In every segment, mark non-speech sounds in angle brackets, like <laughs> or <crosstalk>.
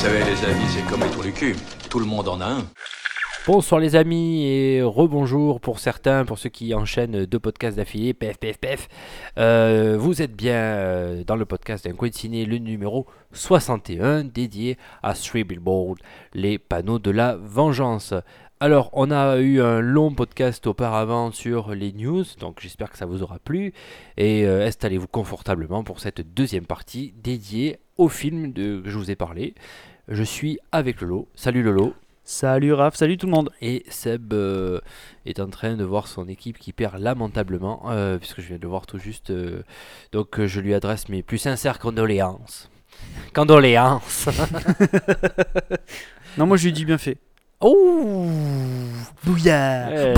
Savez, les amis, c'est comme les trous cul. Tout le monde en a un. Bonsoir les amis et rebonjour pour certains, pour ceux qui enchaînent deux podcasts d'affilée, pef pef pef. Euh, vous êtes bien euh, dans le podcast d'un coin de ciné, le numéro 61, dédié à Three Billboards, les panneaux de la vengeance. Alors, on a eu un long podcast auparavant sur les news, donc j'espère que ça vous aura plu. Et euh, installez-vous confortablement pour cette deuxième partie dédiée au film de, que je vous ai parlé. Je suis avec Lolo. Salut Lolo. Salut Raph, salut tout le monde. Et Seb euh, est en train de voir son équipe qui perd lamentablement, euh, puisque je viens de le voir tout juste. euh, donc euh, je lui adresse mes plus sincères condoléances. <laughs> Condoléances. <laughs> Non, moi je lui dis bien fait. oh Bouillard Euh,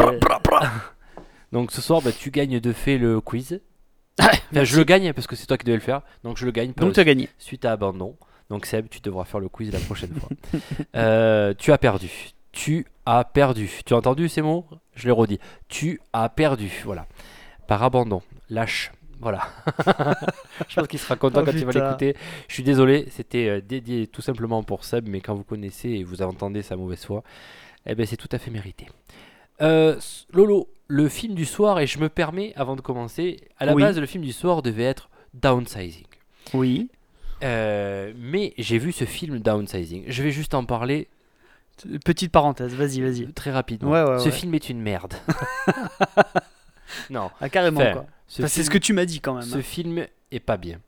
Donc ce soir, bah, tu gagnes de fait le quiz. Enfin, je le gagne parce que c'est toi qui devais le faire. Donc je le gagne Donc tu as gagné. suite à abandon. Donc Seb, tu devras faire le quiz la prochaine fois. <laughs> Euh, tu as perdu. Tu as perdu. Tu as entendu ces mots? Je les redis. Tu as perdu. Voilà. Par abandon. Lâche. Voilà. <laughs> Je pense qu'il sera content Oh, quand il va l'écouter. Je suis désolé, c'était euh, dédié tout simplement pour Seb, mais quand vous connaissez et vous entendez sa mauvaise foi, eh ben c'est tout à fait mérité. Euh, Lolo, le film du soir, et je me permets, avant de commencer, à la Oui. base, le film du soir devait être Downsizing. Oui. Euh, mais j'ai vu ce film Downsizing. Je vais juste en parler Petite parenthèse, vas-y, vas-y. très rapidement. Ouais, ouais, ce ouais. film est une merde. <laughs> non, Ah, carrément Enfin, quoi. c'est ce que tu m'as dit quand même. Ce hein. film est pas bien.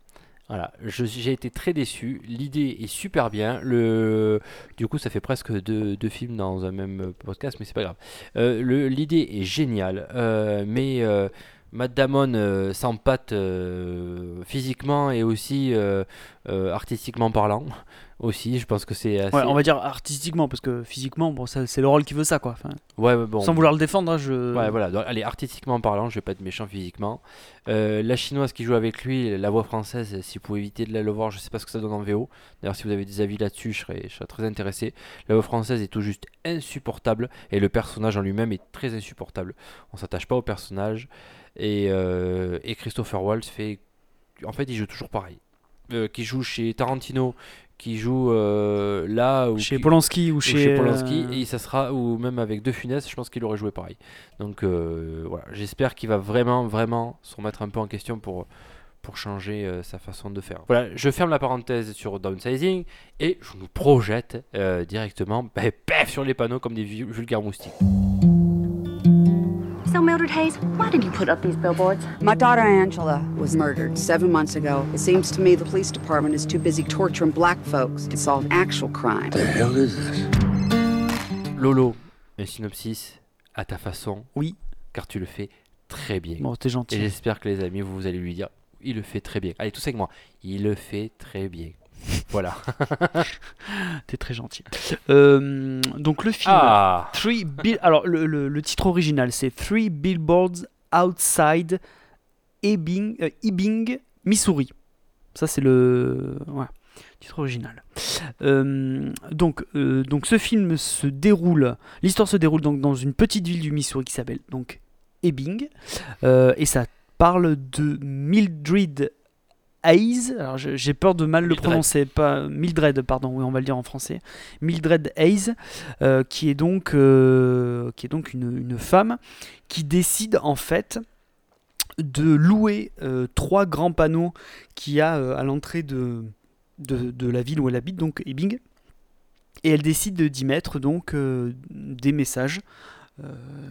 Voilà, j'ai été très déçu. L'idée est super bien. Le, du coup, ça fait presque deux, deux films dans un même podcast, mais c'est pas grave. Euh, L'idée est géniale, euh, mais Matt Damon euh, s'empâte euh, physiquement et aussi euh, euh, artistiquement parlant. <laughs> Aussi, je pense que c'est assez. Ouais, on va dire artistiquement, parce que physiquement, bon, c'est le rôle qui veut ça quoi. Enfin, Ouais, bon. Sans vouloir le défendre, hein, je. Ouais, voilà. Donc, allez, artistiquement parlant, je vais pas être méchant physiquement. La chinoise qui joue avec lui, la voix française, si vous pouvez éviter de la le voir, je sais pas ce que ça donne en VO. D'ailleurs, si vous avez des avis là-dessus, je serais, je serais très intéressé. La voix française est tout juste insupportable et le personnage en lui-même est très insupportable. On s'attache pas au personnage et, euh, et Christopher Waltz fait. En fait, il joue toujours pareil. Euh, qui joue chez Tarantino, qui joue euh, là ou Chez qui- Polanski ou ou chez. chez Polanski et ça sera ou même avec De Funès je pense qu'il aurait joué pareil donc voilà j'espère qu'il va vraiment vraiment se remettre un peu en question pour pour changer euh, sa façon de faire voilà je ferme la parenthèse sur downsizing et je nous projette euh, directement bah, paf, sur les panneaux comme des vul- vulgaires moustiques Mildred Hayes, why did you put up these billboards? My daughter Angela was murdered seven months ago. It seems to me the police department is too busy torturing black folks to solve actual crime. The hell is this? Lolo un synopsis à ta façon Oui. car tu le fais très bien Bon, t'es et gentil. j'espère que les amis vous, vous allez lui dire il le fait très bien allez tous avec moi il le fait très bien voilà <laughs> T'es très gentil. Euh, donc le film. ah Three Bill. Alors le, le- le titre original c'est Three Billboards Outside Ebbing, euh, Ebbing, Missouri. Ça c'est le ouais, titre original. Euh, donc euh, donc ce film se déroule. L'histoire se déroule donc dans une petite ville du Missouri qui s'appelle donc Ebbing et ça parle de Mildred Hayes. Alors j'ai peur de mal le prononcer. Pas Mildred pardon. Oui on va le dire en français. Mildred Hayes euh, qui est donc, euh, qui est donc une, une femme qui décide en fait de louer euh, trois grands panneaux qu'il y a à l'entrée de, de, de la ville où elle habite, donc Ebbing. Et elle décide de- d'y mettre donc des messages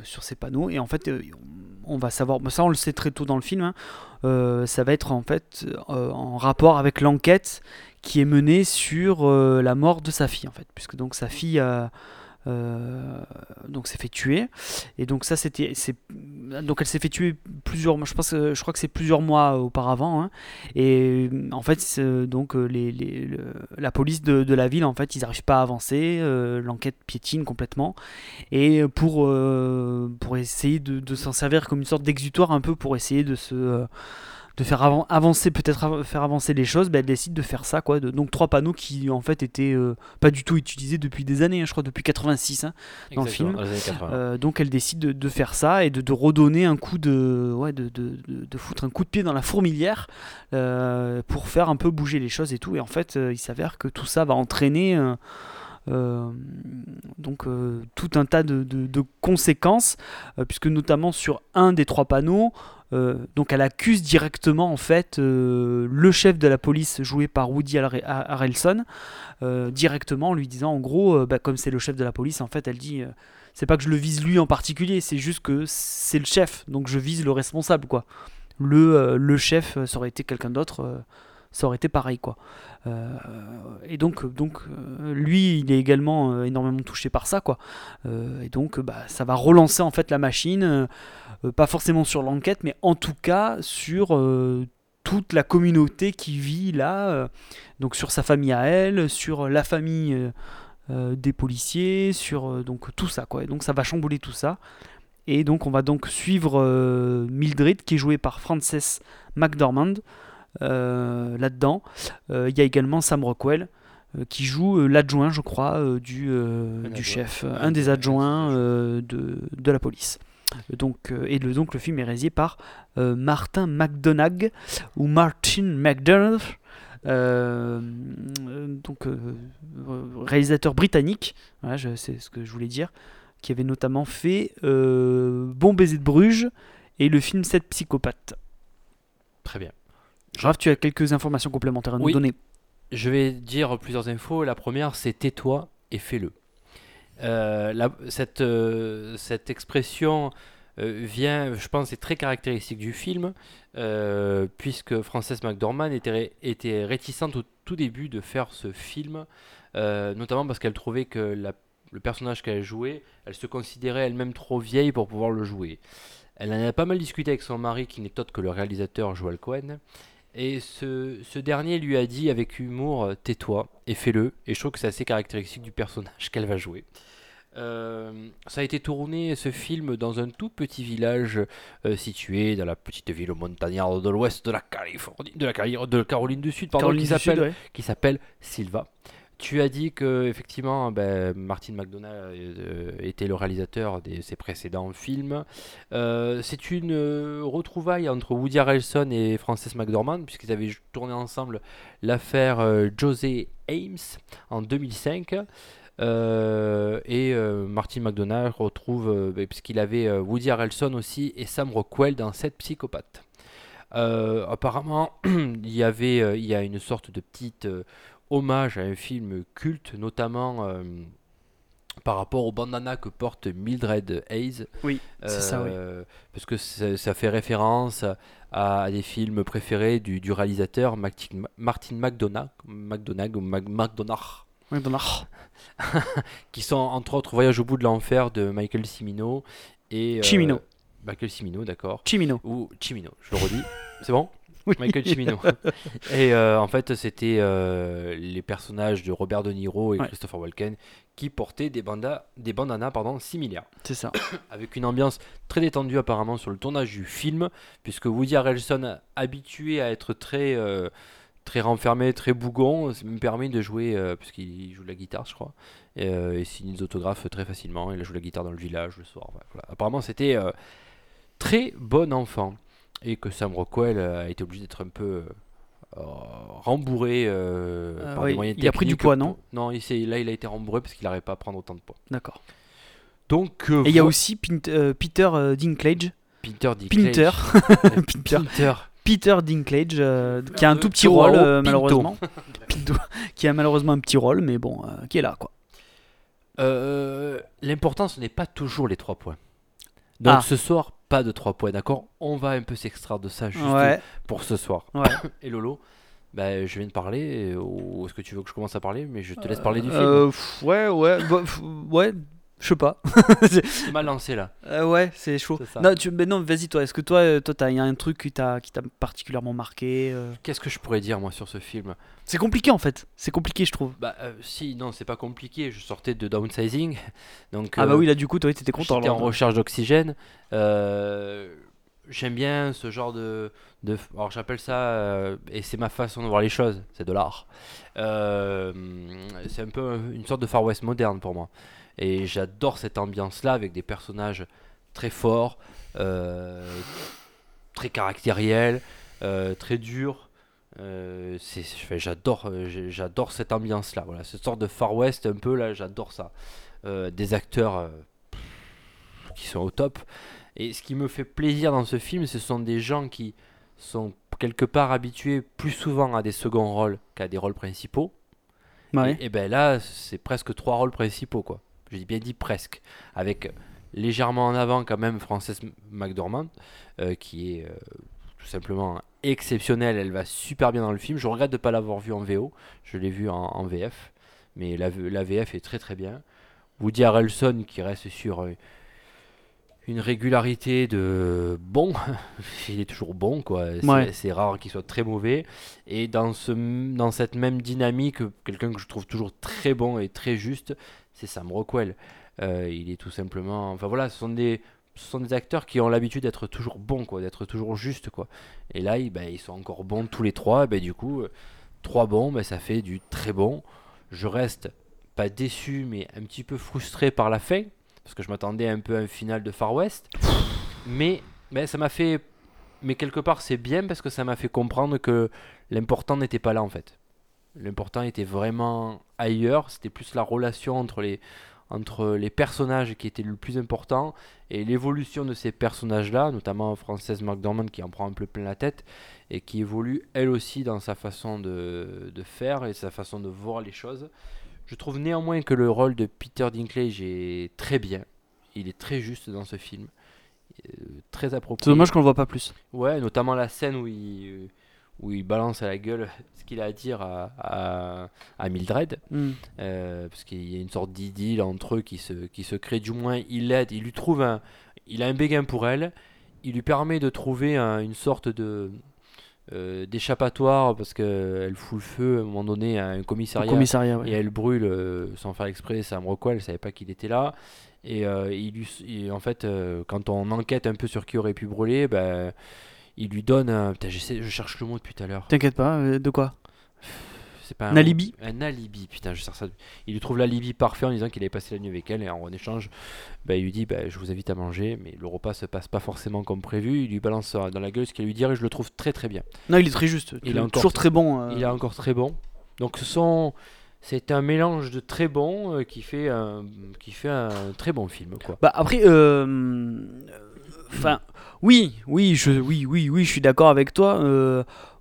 sur ces panneaux. Et en fait, euh, on va savoir, ça on le sait très tôt dans le film, hein, euh, ça va être en fait euh, en rapport avec l'enquête qui est menée sur euh, la mort de sa fille en fait, puisque donc sa fille euh, donc s'est fait tuer et donc ça c'était donc elle s'est fait tuer plusieurs, je pense, que- je crois que c'est plusieurs mois auparavant. hein. Et euh, en fait, donc euh, le- la police de, la ville, en fait, ils n'arrivent pas à avancer. euh, L'enquête piétine complètement. Et pour euh, pour essayer de, s'en servir comme une sorte d'exutoire, un peu pour essayer de se euh, de faire avan- avancer peut-être av- faire avancer les choses ben, elle décide de faire ça quoi de- donc trois panneaux qui en fait étaient euh, pas du tout utilisés depuis des années hein, je crois depuis 86 hein. dans le film. dans les années 80. Euh, donc elle décide de, de faire ça et de, de redonner un coup de, ouais, de, de, foutre un coup de pied dans la fourmilière euh, pour faire un peu bouger les choses et tout. Et en fait, il s'avère que tout ça va entraîner euh, donc euh, tout un tas de, de- de conséquences, euh, puisque notamment sur un des trois panneaux, donc elle accuse directement en fait euh, le chef de la police joué par Woody Harre- Harrelson euh, directement en lui disant en gros euh, bah, comme c'est le chef de la police en fait elle dit euh, c'est pas que je le vise lui en particulier c'est juste que c'est le chef donc je vise le responsable quoi. Le, euh, le chef euh, ça aurait été quelqu'un d'autre euh, ça aurait été pareil quoi. Euh, et donc donc euh, lui il est également euh, énormément touché par ça quoi. Et donc bah, ça va relancer en fait la machine pas forcément sur l'enquête mais en tout cas sur toute la communauté qui vit là donc sur sa famille à elle sur la famille des policiers sur donc tout ça quoi. Et donc ça va chambouler tout ça. Et donc on va donc suivre Mildred qui est jouée par Frances McDormand là-dedans. Euh, Il y a également Sam Rockwell euh, qui joue euh, l'adjoint, je crois, euh, du, euh, du chef, euh, Un des adjoints euh, de, de la police. Donc, euh, et le, donc le film est réalisé par euh, Martin McDonagh ou Martin McDonagh, euh, euh, donc euh, euh, réalisateur britannique, voilà, c'est ce que je voulais dire, qui avait notamment fait euh, Bon baiser de Bruges et le film 7 psychopathes. Très bien. Raph, tu as quelques informations complémentaires à nous Oui. donner. Je vais dire plusieurs infos. La première, c'est tais-toi et fais-le. Euh, la- cette, euh, cette expression euh, vient, je pense, est très caractéristique du film, puisque Frances McDormand était, ré- était réticente au tout début de faire ce film, notamment parce qu'elle trouvait que la- le personnage qu'elle jouait, elle se considérait elle-même trop vieille pour pouvoir le jouer. Elle en a pas mal discuté avec son mari, qui n'est autre que le réalisateur Joel Cohen, et ce, ce dernier lui a dit avec humour euh, tais-toi et fais-le. Et je trouve que c'est assez caractéristique du personnage qu'elle va jouer. Euh, ça a été tourné ce film dans un tout petit village euh, situé dans la petite ville montagnarde de l'ouest de la Californie, de la, de Caroline du Sud, pardon, Caroline qui s'appelle ouais. Silva. Tu as dit que effectivement, ben, Martin McDonagh euh, était le réalisateur de ses précédents films. Euh, c'est une euh, retrouvaille entre Woody Harrelson et Frances McDormand, puisqu'ils avaient tourné ensemble l'affaire José Ames en 2005. Euh, et Martin McDonagh retrouve, ben, puisqu'il avait Woody Harrelson aussi et Sam Rockwell dans Sept psychopathes. Apparemment, <clears throat> il y avait, il y a une sorte de petite hommage à un film culte, notamment euh, par rapport au bandana que porte Mildred Hayes. Oui, c'est ça, oui. Euh, Parce que ça, fait référence à, à des films préférés du, du réalisateur Martin, Martin McDonagh, McDonagh ou Mac- McDonagh McDonagh. <laughs> qui sont entre autres Voyage au bout de l'enfer de Michael Cimino et euh, Cimino. Michael Cimino, d'accord. Chimino. Ou Cimino, je le redis. C'est bon? Oui. Michael Cimino. <laughs> et euh, en fait, c'était euh, les personnages de Robert De Niro et Ouais. Christopher Walken qui portaient des, bandas, des bandanas pardon, similaires. C'est ça. <coughs> Avec une ambiance très détendue apparemment sur le tournage du film, puisque Woody Harrelson, habitué à être très, euh, très renfermé, très bougon, me permet de jouer, puisqu'il joue de la guitare, je crois, et, signe des autographes très facilement. Il joue de la guitare dans le village le soir. voilà. Apparemment, c'était très bon enfant. Et que Sam Rockwell euh, a été obligé d'être un peu euh, rembourré euh, Euh, par oui, des moyens il a pris du poids, non Non, il s'est- là, il a été rembourré parce qu'il n'arrivait pas à prendre autant de poids. D'accord. Donc, euh, Et il y a aussi Pint- euh, Peter euh, Dinklage. Peter Dinklage. Pinter. <laughs> Pinter. Pinter. Peter Dinklage, euh, qui a un tout petit Pinto, rôle, Pinto. malheureusement. <laughs> Pinto. qui a malheureusement un petit rôle, mais bon, euh, qui est là, quoi. Euh, L'important, ce n'est pas toujours les 3 points. Donc Ah. ce soir, pas de 3 points, d'accord On va un peu s'extraire de ça juste Ouais. pour ce soir. Ouais. <coughs> Et Lolo, bah, je viens de parler, ou est-ce que tu veux que je commence à parler Mais je te laisse parler du film. Euh, pff, ouais, ouais, bah, pff, ouais. Je sais pas. Tu m'as lancé là. Euh, ouais, c'est chaud. C'est. Non, tu, mais non, vas-y toi. Est-ce que toi, euh, toi, t'as y a un truc qui t'a, qui t'a particulièrement marqué euh Qu'est-ce que je pourrais dire moi sur ce film? C'est compliqué en fait. C'est compliqué, je trouve. Bah euh, si, non, c'est pas compliqué. Je sortais de downsizing, <laughs> donc Ah bah oui, là du coup, toi, t'étais content. J'étais en recherche d'oxygène. J'aime bien ce genre de. de alors j'appelle ça. et c'est ma façon de voir les choses, c'est de l'art. C'est un peu une sorte de Far West moderne pour moi. Et j'adore cette ambiance-là avec des personnages très forts, euh, très caractériels, euh, très durs. Euh, j'adore, j'adore cette ambiance-là. Voilà, cette sorte de Far West un peu là, j'adore ça. Des acteurs qui sont au top. Et ce qui me fait plaisir dans ce film, ce sont des gens qui sont quelque part habitués plus souvent à des seconds rôles qu'à des rôles principaux. Ouais. Et, et ben là, c'est presque trois rôles principaux, quoi. Je dis bien dit presque. Avec légèrement en avant quand même Frances McDormand, euh, qui est euh, tout simplement exceptionnelle. Elle va super bien dans le film. Je regrette de ne pas l'avoir vu en VO. Je l'ai vu en, VF. Mais la, la VF est très très bien. Woody Harrelson qui reste sur euh, une régularité de bon. <laughs> Il est toujours bon, quoi. C'est Ouais. rare qu'il soit très mauvais. Et dans, ce, dans cette même dynamique, quelqu'un que je trouve toujours très bon et très juste, c'est Sam Rockwell. Euh, il est tout simplement. Enfin voilà, ce sont des, ce sont des acteurs qui ont l'habitude d'être toujours bons, quoi, d'être toujours justes, quoi. Et là, ils, ben, ils sont encore bons tous les trois. Et ben, du coup, euh, trois bons, ben, ça fait du très bon. Je reste pas déçu, mais un petit peu frustré par la fin, parce que je m'attendais un peu à un final de Far West. Mais, mais ça m'a fait. Mais quelque part, c'est bien parce que ça m'a fait comprendre que l'important n'était pas là en fait. L'important était vraiment ailleurs. C'était plus la relation entre les, entre les personnages qui était le plus important et l'évolution de ces personnages-là, notamment Frances McDormand qui en prend un peu plein la tête et qui évolue elle aussi dans sa façon de, de faire et sa façon de voir les choses. Je trouve néanmoins que le rôle de Peter Dinklage est très bien. Il est très juste dans ce film. Euh, très approprié. C'est dommage qu'on le voit pas plus. Ouais, notamment la scène où il, où il balance à la gueule <laughs> ce qu'il a à dire à, à, à Mildred. Hmm. Euh, parce qu'il y a une sorte d'idylle entre eux qui se, qui se crée. Du moins, il l'aide, il lui trouve un. Il a un béguin pour elle. Il lui permet de trouver un- une sorte de. Euh, d'échappatoire parce qu'elle fout le feu à un moment donné à un commissariat. commissariat, ouais. Et elle brûle euh, sans faire exprès Sam Rockwell, elle savait pas qu'il était là. Et euh, il lui, il- en fait, quand on enquête un peu sur qui aurait pu brûler, ben, il lui donne. Putain, je cherche le mot depuis tout à l'heure. T'inquiète pas, de quoi? C'est pas Un alibi Un alibi, putain, je cherche ça. Il lui trouve l'alibi parfait en disant qu'il avait passé la nuit avec elle et en échange, ben, il lui dit ben, Je vous invite à manger, mais le repas se passe pas forcément comme prévu. Il lui balance dans la gueule ce qu'il lui dire et je le trouve très très bien. Non, il est très juste. Il est toujours, encore- très bon. euh. Il est encore très bon. Donc ce sont. C'est un mélange de très bon euh, qui, fait un, qui fait un très bon film. Quoi. Bah après, euh, enfin, oui, oui, je, oui, oui, oui, je suis d'accord avec toi.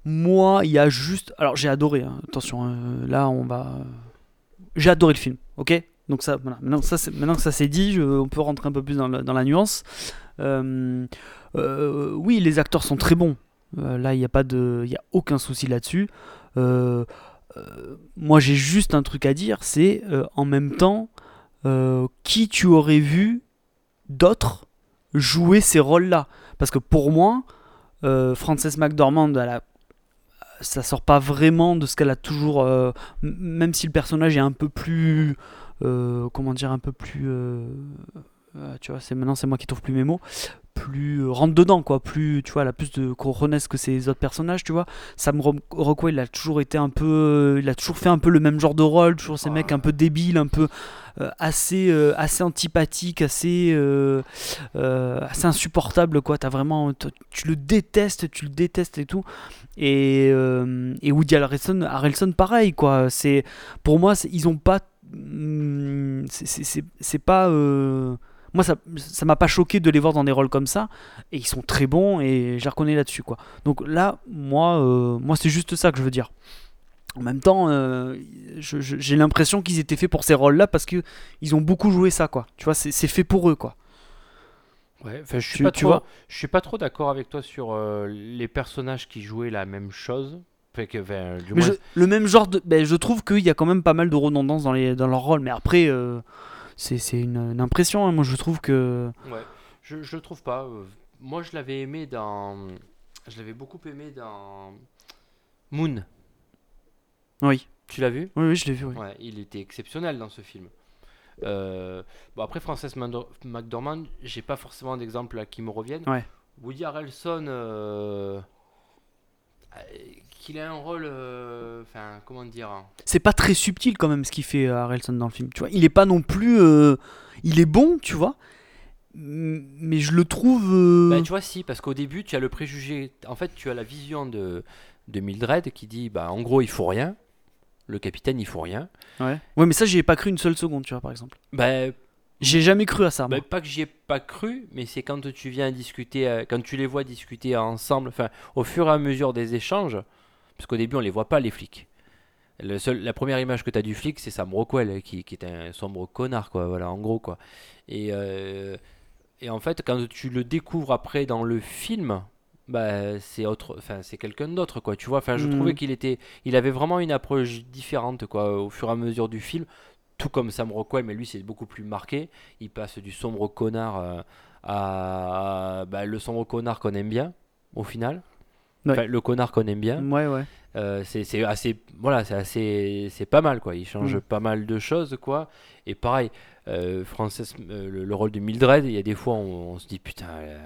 Moi, il y a juste, alors j'ai adoré. hein, attention, euh, là, on va, j'ai adoré le film. Ok, donc ça, voilà. Maintenant, c'est- que ça s'est dit, on peut rentrer un peu plus dans, la nuance. Euh, euh, oui, les acteurs sont très bons. Euh, là, il n'y a pas de, a aucun souci là-dessus. Moi, j'ai juste un truc à dire, c'est en même temps, qui tu aurais vu d'autres jouer ces rôles-là? Parce que pour moi, Frances McDormand, elle a- ça sort pas vraiment de ce qu'elle a toujours. euh, même si le personnage est un peu plus. euh, comment dire Un peu plus. euh, tu vois, c'est maintenant c'est moi qui trouve plus mes mots. Plus euh, rentre dedans, quoi. Plus, tu vois, elle a plus de cojones que ses autres personnages, tu vois. Sam Ro- Rockwell, il a toujours été un peu. euh, il a toujours fait un peu le même genre de rôle, toujours ces mecs un peu débiles, un peu. euh, assez, euh, assez antipathique, assez, euh, assez insupportable quoi. T'as vraiment, tu le détestes, tu le détestes et tout. Et, et Woody Harrelson, Harrelson pareil quoi. C'est pour moi, ils ont pas, c'est- c'est pas. Moi, ça ça m'a pas choqué de les voir dans des rôles comme ça. Et ils sont très bons et je les reconnais là-dessus quoi. Donc là, moi, euh, moi c'est juste ça que je veux dire. En même temps, euh, j'ai l'impression qu'ils étaient faits pour ces rôles-là parce que ils ont beaucoup joué ça, quoi. Tu vois, c'est c'est fait pour eux, quoi. Ouais, je suis Tu- pas tu trop, vois je suis pas trop d'accord avec toi sur euh, les personnages qui jouaient la même chose. Fait que, du moins, je, le même genre de, ben, je trouve qu'il y a quand même pas mal de redondance dans les dans leur rôle. Mais après, euh, c'est une, une impression. hein. Moi, je trouve que. Ouais, je, je le trouve pas. euh, Moi, je l'avais aimé dans. Je l'avais beaucoup aimé dans. Moon. Oui, Tu l'as vu? Oui, oui, je l'ai vu. oui. Ouais, il était exceptionnel dans ce film. Euh, bon, après, Frances McDormand, j'ai pas forcément d'exemples là qui me reviennent. Ouais. Woody Harrelson, euh, qu'il a un rôle. euh, Enfin, comment dire hein. C'est pas très subtil quand même ce qu'il fait euh, Harrelson dans le film. Tu vois, il est pas non plus. euh, Il est bon, tu vois. Mais je le trouve. euh, Bah, tu vois, si, parce qu'au début, tu as le préjugé. En fait, tu as la vision de, de Mildred qui dit bah, en gros, il faut rien. Le capitaine, il faut rien. Ouais. Ouais, mais ça, j'y ai pas cru une seule seconde, tu vois, par exemple. Bah, J'ai jamais cru à ça. moi. bah, pas que j'y ai pas cru, mais c'est quand tu viens discuter, quand tu les vois discuter ensemble, enfin, au fur et à mesure des échanges, parce qu'au début, on les voit pas, les flics. Le seul, la première image que tu as du flic, c'est Sam Rockwell, qui, qui est un sombre connard, quoi, voilà, en gros, quoi. Et, euh, et en fait, quand tu le découvres après dans le film, bah, c'est autre, enfin, c'est quelqu'un d'autre, quoi, tu vois. Enfin, je Mhm. trouvais qu'il était, il avait vraiment une approche différente, quoi, au fur et à mesure du film. Tout comme Sam Rockwell, mais lui, c'est beaucoup plus marqué. Il passe du sombre connard euh, à bah, le sombre connard qu'on aime bien, au final. Ouais. Enfin, le connard qu'on aime bien. Ouais, ouais. Euh, c'est assez voilà c'est assez c'est pas mal quoi il change Mm. pas mal de choses quoi et pareil euh, Frances euh, le, le rôle de Mildred il y a des fois on, on se dit putain elle,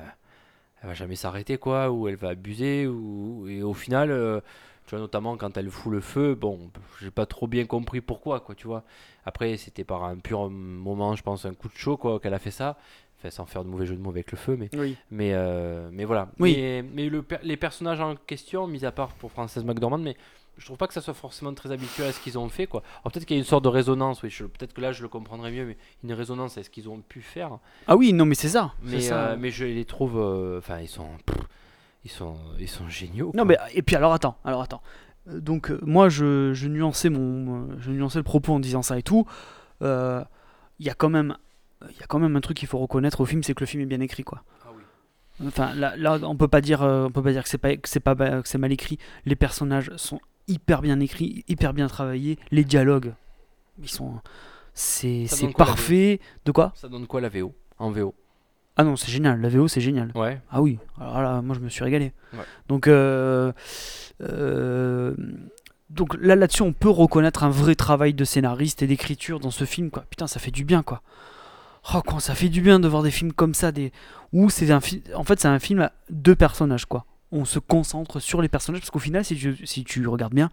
elle va jamais s'arrêter quoi ou elle va abuser ou et au final euh, tu vois notamment quand elle fout le feu bon j'ai pas trop bien compris pourquoi quoi tu vois après c'était par un pur moment je pense un coup de chaud quoi qu'elle a fait ça enfin sans faire de mauvais jeu de mots avec le feu mais Oui. mais, euh, mais voilà. Oui. Mais, mais le per- les personnages en question, mis à part pour Frances McDormand, mais je trouve pas que ça soit forcément très habituel à ce qu'ils ont fait. quoi. Alors peut-être qu'il y a une sorte de résonance, oui, peut-être que là je le comprendrais mieux, mais une résonance à ce qu'ils ont pu faire. Ah oui, non, mais c'est ça. c'est Mais, ça. euh, mais je les trouve. euh, Enfin, ils sont. pff, ils sont, ils sont géniaux. Non, mais et puis alors attends, alors attends. Donc moi je, je nuançais mon, je nuançais le propos en disant ça et tout. Il y a quand même, il y a quand même un truc qu'il faut reconnaître au film, c'est que le film est bien écrit quoi. Ah oui. Enfin là, là on peut pas dire, euh, on peut pas dire que c'est pas, que c'est pas, que c'est mal écrit. Les personnages sont hyper bien écrits, hyper bien travaillés. Les dialogues, ils sont, c'est, c'est parfait. De quoi? Ça donne quoi la VO En VO Ah non, c'est génial. La VO c'est génial. Ouais. Ah oui, alors là, moi je me suis régalé. Ouais. Donc, euh, euh, donc là, là-dessus, on peut reconnaître un vrai travail de scénariste et d'écriture dans ce film, quoi. Putain, ça fait du bien, quoi. Oh, quand ça fait du bien de voir des films comme ça, des où c'est un film. En fait, c'est un film à deux personnages, quoi. On se concentre sur les personnages parce qu'au final, si tu, si tu regardes bien,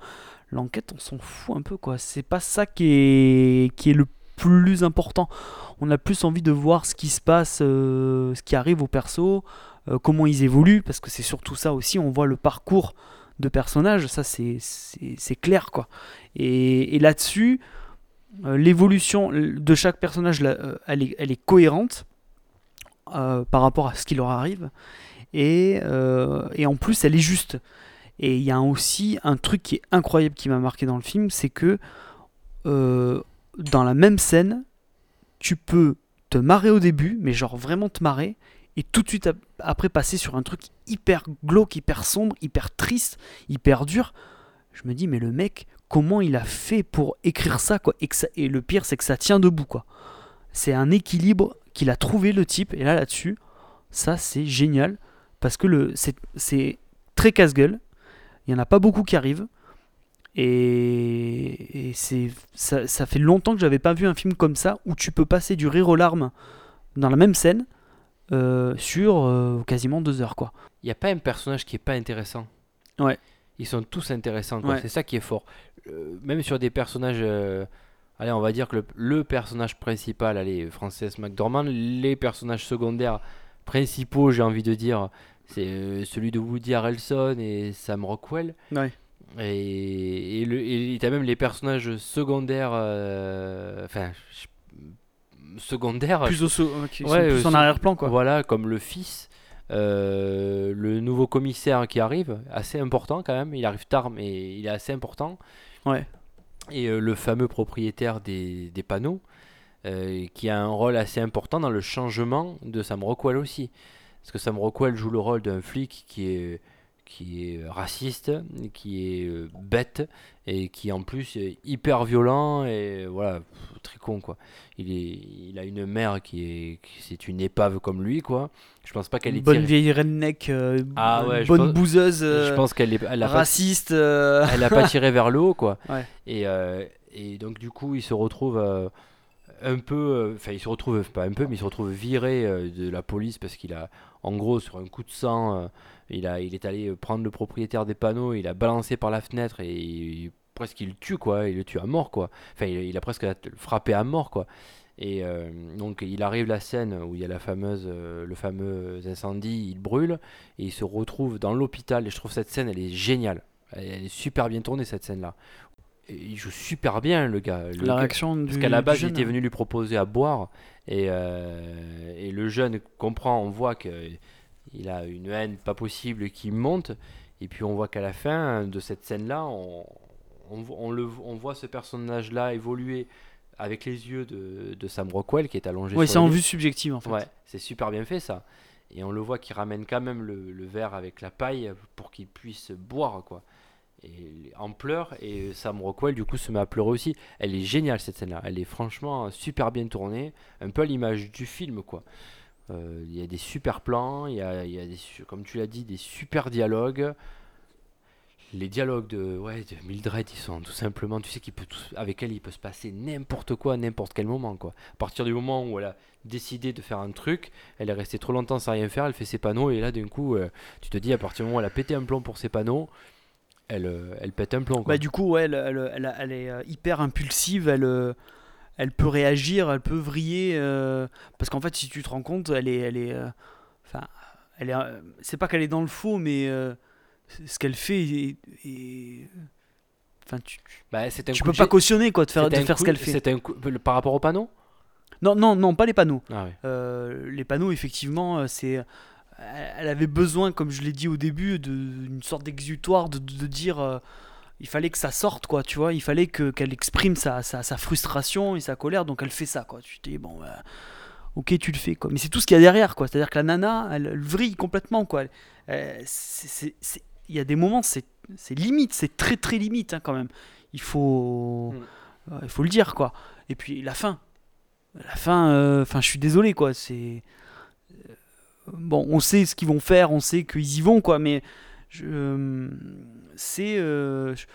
l'enquête, on s'en fout un peu, quoi. C'est pas ça qui est qui est le plus important. On a plus envie de voir ce qui se passe, euh, ce qui arrive aux persos, euh, comment ils évoluent, parce que c'est surtout ça aussi, on voit le parcours de personnages, ça c'est- clair quoi. Et, et là-dessus, l'évolution de chaque personnage, euh, elle, est, cohérente euh, par rapport à ce qui leur arrive, et, euh, en plus elle est juste. Et il y a aussi un truc qui est incroyable qui m'a marqué dans le film, c'est que euh, dans la même scène, tu peux te marrer au début, mais genre vraiment te marrer, et tout de suite ap- après passer sur un truc hyper glauque, hyper sombre, hyper triste, hyper dur. Je me dis, mais le mec, comment il a fait pour écrire ça, quoi et, que ça- et le pire, c'est que ça tient debout, quoi. C'est un équilibre qu'il a trouvé, le type, et là, là-dessus, ça, c'est génial, parce que le, c'est, c'est très casse-gueule, il n'y en a pas beaucoup qui arrivent, et, et c'est, ça, ça fait longtemps que j'avais pas vu un film comme ça, où tu peux passer du rire aux larmes dans la même scène, euh, sur euh, quasiment deux heures, quoi. Il n'y a pas un personnage qui est pas intéressant. Ouais. Ils sont tous intéressants, quoi. Ouais. C'est ça qui est fort. Euh, même sur des personnages. euh, allez, on va dire que le, le personnage principal, allez, Frances McDormand, les personnages secondaires principaux, j'ai envie de dire, c'est euh, celui de Woody Harrelson et Sam Rockwell. Ouais. Et, et, le, et t'as même les personnages secondaires. euh, Enfin. secondaires. Plus, au Ouais, en arrière-plan, quoi. Voilà, comme le fils, euh, le nouveau commissaire qui arrive, assez important quand même. Il arrive tard, mais il est assez important. Ouais. Et euh, le fameux propriétaire des, panneaux, euh, qui a un rôle assez important dans le changement de Sam Rockwell aussi. Parce que Sam Rockwell joue le rôle d'un flic qui est qui est raciste, qui est euh, bête et qui en plus est hyper violent et voilà, pff, très con quoi. Il, est, il a une mère qui est, c'est une épave comme lui quoi. Je pense pas qu'elle est bonne tirée- vieille redneck, euh, Ah ouais, je bonne pense- bouseuse, Je euh, pense qu'elle est, elle a pas- raciste. euh, elle a pas tiré vers le haut quoi. Ouais. Et, euh, et donc du coup il se retrouve euh, un peu, euh, enfin il se retrouve pas un peu, mais il se retrouve viré euh, de la police parce qu'il a, en gros sur un coup de sang, euh, il a, il est allé prendre le propriétaire des panneaux, il a balancé par la fenêtre et il- presque il le tue quoi, il le tue à mort quoi. Enfin il, il a presque frappé à mort quoi. Et euh, donc il arrive la scène où il y a la fameuse, euh, le fameux incendie, il brûle et il se retrouve dans l'hôpital. Et je trouve cette scène, elle est géniale. Elle, elle est super bien tournée cette scène-là. Il joue super bien le gars. Le la gars- réaction parce qu'à la base, il était venu lui proposer à boire et, euh, et le jeune comprend, on voit que il a une haine pas possible qui monte. Et puis on voit qu'à la fin de cette scène-là, on, on, on le, on voit ce personnage-là évoluer avec les yeux de, de Sam Rockwell qui est allongé Oui, c'est en vue subjective en fait. Ouais, c'est super bien fait ça. Et on le voit qui ramène quand même le, le verre avec la paille pour qu'il puisse boire quoi. Et en pleurs et Sam Rockwell du coup se met à pleurer aussi. Elle est géniale cette scène là. Elle est franchement super bien tournée, un peu à l'image du film quoi. Euh, Il y a des super plans, il y a, y a des, comme tu l'as dit, des super dialogues. Les dialogues de, ouais, de Mildred, ils sont tout simplement, tu sais qu'il peut avec elle, il peut se passer n'importe quoi, n'importe quel moment, quoi. À partir du moment où elle a décidé de faire un truc, elle est restée trop longtemps sans rien faire, elle fait ses panneaux, et là, d'un coup, euh, tu te dis, à partir du moment où elle a pété un plomb pour ses panneaux, elle, euh, elle pète un plomb, quoi. Bah, du coup, ouais, elle, elle- elle elle est hyper impulsive, elle, elle peut réagir, elle peut vriller. euh, parce qu'en fait, si tu te rends compte, elle est. Elle est euh, enfin, elle est. euh, c'est pas qu'elle est dans le faux, mais ce qu'elle fait est. est- Enfin, tu, Bah, c'est un tu coup peux de pas cautionner quoi, de faire, de faire ce qu'elle fait. C'est un coup, par rapport aux panneaux Non, non, non, pas les panneaux. Ah. Euh, les panneaux, effectivement, c'est. Elle avait besoin, comme je l'ai dit au début, d'une sorte d'exutoire, de, de- de dire. euh, il fallait que ça sorte, quoi, tu vois. Il fallait que qu'elle exprime sa, sa, sa frustration et sa colère, donc elle fait ça, quoi. Tu te dis, bon, bah, ok, tu le fais, quoi. Mais c'est tout ce qu'il y a derrière, quoi. C'est-à-dire que la nana, elle, elle vrille complètement, quoi. Euh, Il y a des moments, c'est c'est limite, c'est très très limite, hein, quand même. Il faut. Mm. euh, il faut le dire, quoi. Et puis la fin. La fin, euh, enfin, je suis désolé, quoi. C'est. euh, Bon, on sait ce qu'ils vont faire, on sait qu'ils y vont, quoi, mais. Je- euh, c'est. euh, je-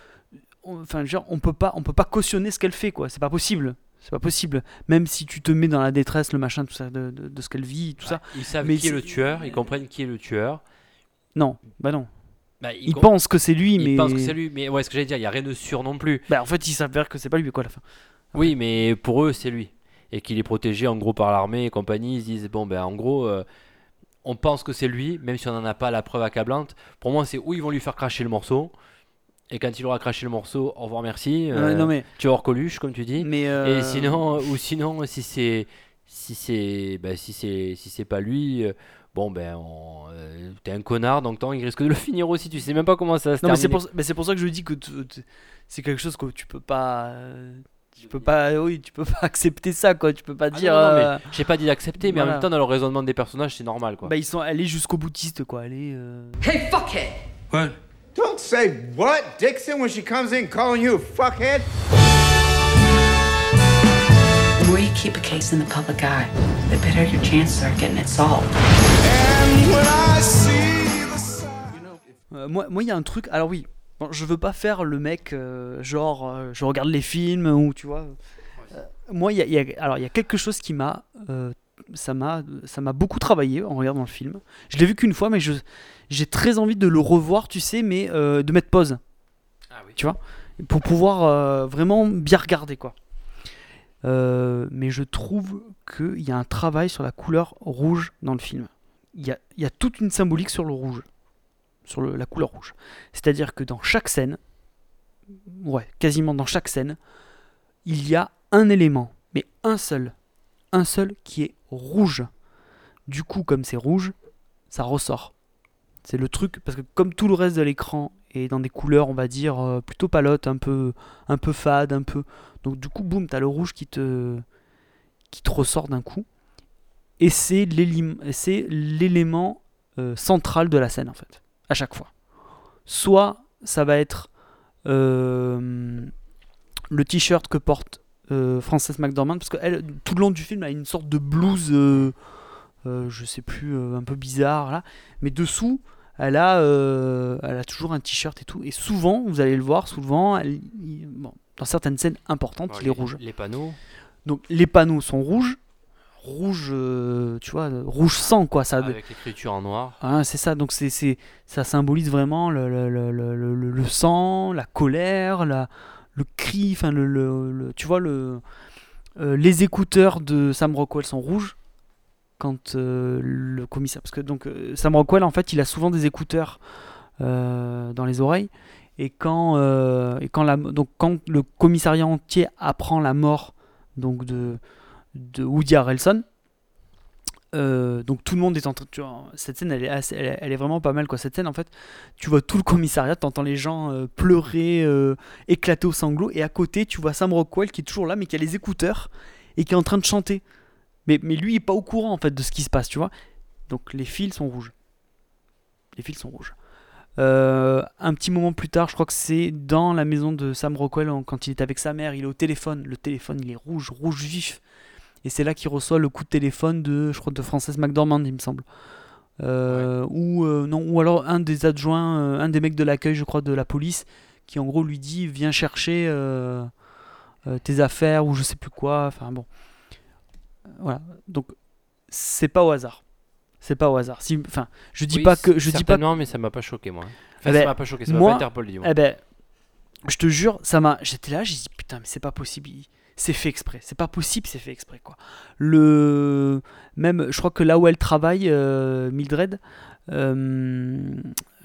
on- Enfin, genre, on peut pas, on peut pas cautionner ce qu'elle fait, quoi. C'est pas possible. C'est pas possible. Même si tu te mets dans la détresse, le machin, tout ça, de, de- de ce qu'elle vit, tout ça. Ils savent Mais qui est le tueur, ils comprennent qui est le tueur. Non, bah non. Bah, Ils com- pensent que c'est lui, ils mais. pensent que c'est lui, mais ouais, ce que j'allais dire, il y a rien de sûr non plus. Bah, en fait, ils s'avèrent que c'est pas lui, quoi, à la fin. Oui, mais pour eux, c'est lui. Et qu'il est protégé en gros par l'armée et compagnie. Ils se disent, bon, ben en gros, euh, on pense que c'est lui, même si on n'en a pas la preuve accablante. Pour moi, c'est où ils vont lui faire cracher le morceau. Et quand il aura craché le morceau, au revoir, merci. Euh, non, mais. Tu vas hors Coluche, comme tu dis. mais euh, Et sinon, ou sinon, si c'est. Si c'est bah, si c'est si c'est pas lui, euh, bon ben t'es un connard donc tant il risque de le <laughs> finir aussi. Tu sais même pas comment ça va se Non, mais c'est pour, mais c'est pour ça que je dis que c'est quelque chose que tu peux pas. Tu peux pas, oui, tu peux pas <laughs> accepter ça, quoi. Tu peux pas Ah dire. non, non, mais euh, j'ai pas dit d'accepter, mais en voilà. même temps dans le raisonnement des personnages c'est normal quoi. bah, ils sont allés jusqu'au boutiste, quoi. Allez. euh, Hey, fuckhead! What? Don't say what, Dixon, when she comes in calling you a fuckhead. The more you keep a case in the public eye, the better your chances are getting it solved. And when I see the sun. euh, moi, moi, il y a un truc. Alors oui, bon, je veux pas faire le mec euh, genre, euh, je regarde les films ou tu vois. euh, moi, il y a, il y a- alors il y a quelque chose qui m'a, ça m'a, ça m'a beaucoup travaillé en regardant le film. Je l'ai vu qu'une fois, mais je, j'ai très envie de le revoir, tu sais, mais de mettre pause. Tu vois, pour pouvoir vraiment bien regarder quoi. Mais je trouve qu'il y a un travail sur la couleur rouge dans le film. Il y a, il y a toute une symbolique sur le rouge, sur la couleur rouge. C'est-à-dire que dans chaque scène, ouais, quasiment dans chaque scène, il y a un élément, mais un seul, un seul qui est rouge. Du coup, comme c'est rouge, ça ressort. C'est le truc, parce que comme tout le reste de l'écran est dans des couleurs, on va dire, euh, plutôt palotes, un peu, un peu fade, un peu... Donc du coup, boum, t'as le rouge qui te, qui te ressort d'un coup. Et c'est l'élément euh, central de la scène, en fait, à chaque fois. soit ça va être euh, le t-shirt que porte euh, Frances McDormand, parce que elle, tout le long du film, elle a une sorte de blouse, euh, euh, je sais plus, un peu bizarre, là. mais dessous, elle a, elle a toujours un t-shirt et tout. Et souvent, vous allez le voir, souvent, elle- il- bon, dans certaines scènes importantes, Bon, il est rouge. Les panneaux. Donc les panneaux sont rouges, rouge, euh, tu vois, euh, rouge sang quoi. Ça, Avec l'écriture en noir. ah, c'est ça. Donc c'est, c'est, ça symbolise vraiment le, le, le, sang, la colère, la, le cri, enfin le, tu vois le, euh, les écouteurs de Sam Rockwell sont rouges quand euh, le commissaire, parce que donc Sam Rockwell en fait il a souvent des écouteurs dans les oreilles et quand et quand la donc quand le commissariat entier apprend la mort donc de de Woody Harrelson. Euh, donc tout le monde est en train tu cette scène elle est, vraiment pas mal quoi. Cette scène en fait tu vois tout le commissariat t'entends les gens euh, pleurer euh, éclater au sanglot et à côté tu vois Sam Rockwell qui est toujours là mais qui a les écouteurs et qui est en train de chanter. Mais, mais lui il est pas au courant en fait de ce qui se passe tu vois. Donc les fils sont rouges. Les fils sont rouges. Un petit moment plus tard, je crois que c'est dans la maison de Sam Rockwell, quand il est avec sa mère, il est au téléphone. Le téléphone, il est rouge, rouge vif. Et c'est là qu'il reçoit le coup de téléphone de, je crois, de Frances McDormand, il me semble. Euh, ou, euh, non, ou alors un des adjoints, euh, un des mecs de l'accueil, je crois, de la police, qui en gros lui dit Viens chercher tes affaires, ou je sais plus quoi. Enfin bon. Voilà. Donc, c'est pas au hasard. C'est pas au hasard. Si, enfin, je dis Oui, pas que. Je dis pas certainement, mais ça m'a pas choqué, moi. Enfin, Eh ça ben, m'a pas choqué, ça m'a moi, pas interpellé, moins. Eh ben, je te jure, ça m'a. J'étais là, j'ai dit putain, mais c'est pas possible. il- C'est fait exprès. C'est pas possible, c'est fait exprès quoi. Le même, je crois que là où elle travaille, euh, Mildred. euh,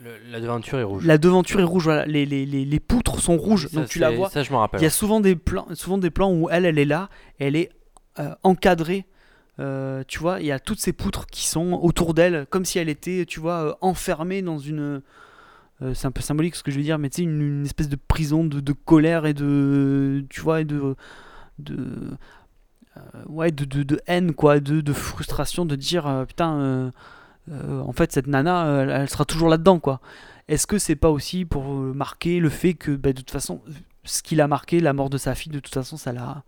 Le- la devanture est rouge. La devanture est rouge, voilà. Les, les, les, les poutres sont rouges, Ça, donc tu la vois. ça, je m'en rappelle. Il y a souvent des plans, souvent des plans où elle, elle est là, elle est euh, encadrée. Euh, tu vois, il y a toutes ces poutres qui sont autour d'elle, comme si elle était, tu vois, enfermée dans une. c'est un peu symbolique ce que je veux dire, mais tu sais, une, une espèce de prison de, de colère et de. Tu vois, et de. De euh, ouais, de, de, de haine, quoi, de, de frustration, de dire euh, putain, euh, euh, en fait, cette nana, elle, elle sera toujours là-dedans, quoi. Est-ce que c'est pas aussi pour marquer le fait que, bah, de toute façon, ce qu'il a marqué, la mort de sa fille, de toute façon, ça l'a,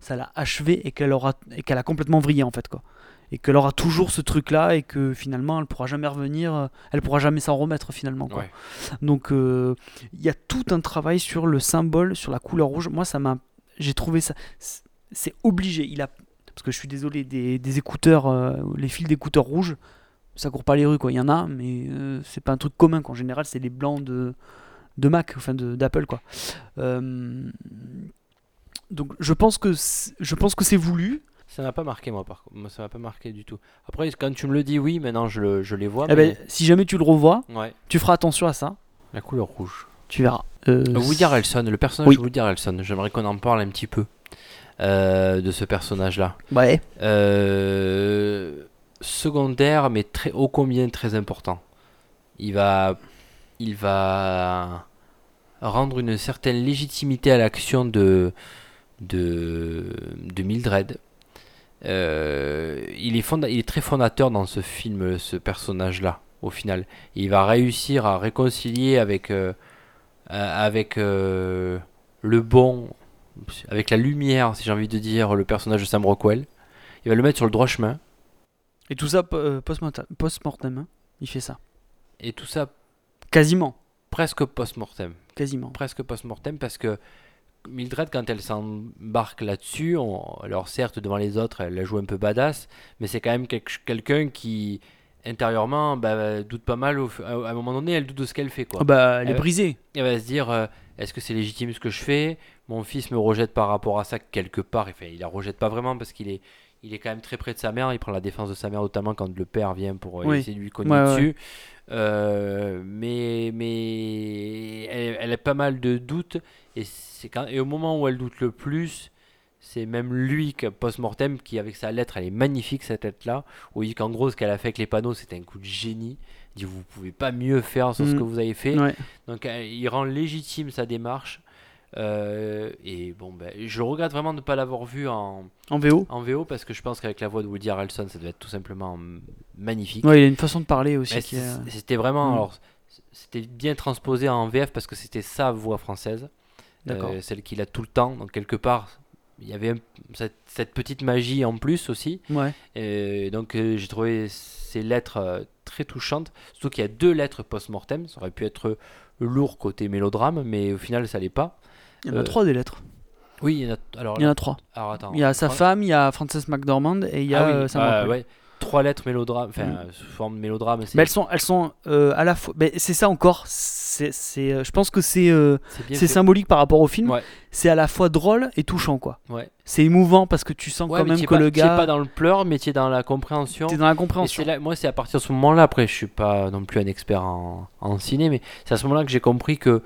ça l'a achevé et qu'elle aura, et qu'elle a complètement vrillé en fait, quoi. Et qu'elle aura toujours ce truc-là et que finalement, elle pourra jamais revenir, elle pourra jamais s'en remettre finalement, quoi. Ouais. Donc, il y a tout un travail sur le symbole, sur la couleur rouge. Moi, ça m'a, j'ai trouvé ça, c'est- obligé. Il a, parce que je suis désolé, des, des écouteurs, euh, les fils d'écouteurs rouges, ça court pas les rues, quoi. Il y en a, mais euh, c'est pas un truc commun. Quoi. En général, c'est les blancs de, de Mac, enfin de- d'Apple, quoi. Euh, donc, je pense que c'est- je pense que c'est voulu. Ça m'a pas marqué, moi, par contre. Moi, ça m'a pas marqué du tout. Après, quand tu me le dis, oui, maintenant je, le- je les vois. Eh mais... ben, si jamais tu le revois, Ouais. tu feras attention à ça. La couleur rouge. Tu verras. Euh, Woody Harrelson, le personnage oui. de Woody Harrelson, j'aimerais qu'on en parle un petit peu euh, de ce personnage-là. Ouais. Euh, secondaire, mais très ô combien très important. Il va, il va rendre une certaine légitimité à l'action de, de, de Mildred. Euh, il, est fonda- il est très fondateur dans ce film, ce personnage-là, au final. Il va réussir à réconcilier avec, euh, avec euh, le bon, avec la lumière, si j'ai envie de dire, le personnage de Sam Rockwell. Il va le mettre sur le droit chemin. Et tout ça euh, post-mortem, hein. il fait ça. Et tout ça Quasiment. presque post-mortem. Quasiment. Presque post-mortem parce que Mildred, quand elle s'embarque là-dessus, on- alors certes, devant les autres, elle la joue un peu badass, mais c'est quand même quelqu'un qui, intérieurement, bah, doute pas mal. au à à un moment donné, elle doute de ce qu'elle fait. Quoi. Ah bah, elle est brisée. Elle va se dire euh, est-ce que c'est légitime ce que je fais? Mon fils me rejette par rapport à ça quelque part. Enfin, il la rejette pas vraiment parce qu'il est, il est quand même très près de sa mère. Il prend la défense de sa mère, notamment quand le père vient pour euh, Oui. essayer de lui cogner Ouais, ouais. dessus. Euh, mais mais elle, elle a pas mal de doutes et quand et au moment où elle doute le plus c'est même lui que post-mortem qui avec sa lettre elle est magnifique cette lettre là où il dit qu'en gros ce qu'elle a fait avec les panneaux c'était un coup de génie il dit vous pouvez pas mieux faire sur ce Mm. que vous avez fait Ouais. donc euh, il rend légitime sa démarche Euh, et bon ben je regrette vraiment de ne pas l'avoir vu en En VO en VO parce que je pense qu'avec la voix de Woody Harrelson ça devait être tout simplement mm, magnifique Ouais, il a une façon de parler aussi. C'était vraiment. Mm. Alors, c'était bien transposé en VF parce que c'était sa voix française, D'accord. euh, celle qu'il a tout le temps. Donc quelque part, il y avait cette, cette petite magie en plus aussi. Ouais. Et donc euh, j'ai trouvé ces lettres euh, très touchantes. Surtout qu'il y a deux lettres post-mortem. Ça aurait pu être lourd côté mélodrame, mais au final ça l'est pas. Il y en a Euh, trois des lettres. Oui, il y en a. Alors, Il y en a trois. alors, attends, Il y a sa femme, il y a Frances McDormand et il y a Ah oui, Sam ouais. Trois lettres mélodrame, enfin Mm. euh, sous forme de mélodrame. Mais elles sont, elles sont euh, à la fois. mais c'est ça encore. C'est, c'est, euh, je pense que c'est, euh, C'est symbolique par rapport au film. Ouais. C'est à la fois drôle et touchant, quoi. Ouais. C'est émouvant parce que tu sens Ouais, quand même es que pas- le gars. pas dans le pleur, mais tu es dans la compréhension. T'es dans la compréhension. là, moi, c'est à partir de ce moment-là, après, je suis pas non plus un expert en, en ciné, mais c'est à ce moment-là que j'ai compris que,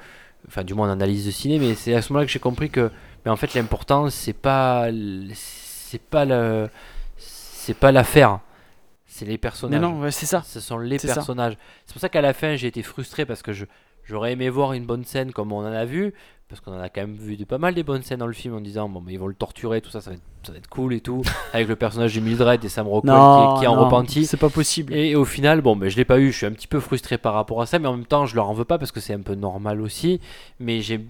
enfin, du moins en analyse de ciné, mais c'est à ce moment-là que j'ai compris que, mais en fait, l'important, c'est pas, c'est pas le, c'est pas l'affaire, c'est les Mais personnages. non, ouais, c'est ça. Ce sont les personnages. C'est pour ça qu'à la fin, j'ai été frustré parce que je, j'aurais aimé voir une bonne scène comme on en a vu, parce qu'on en a quand même vu de, pas mal des bonnes scènes dans le film en disant bon, mais ils vont le torturer, tout ça, ça va être, ça va être cool et tout, <laughs> avec le personnage de Mildred et Sam Rockwell qui, est- qui est en non, repenti. C'est pas possible. Et au final, bon, ben, je l'ai pas eu. Je suis un petit peu frustré par rapport à ça, mais en même temps, je leur en veux pas parce que c'est un peu normal aussi. Mais j'ai,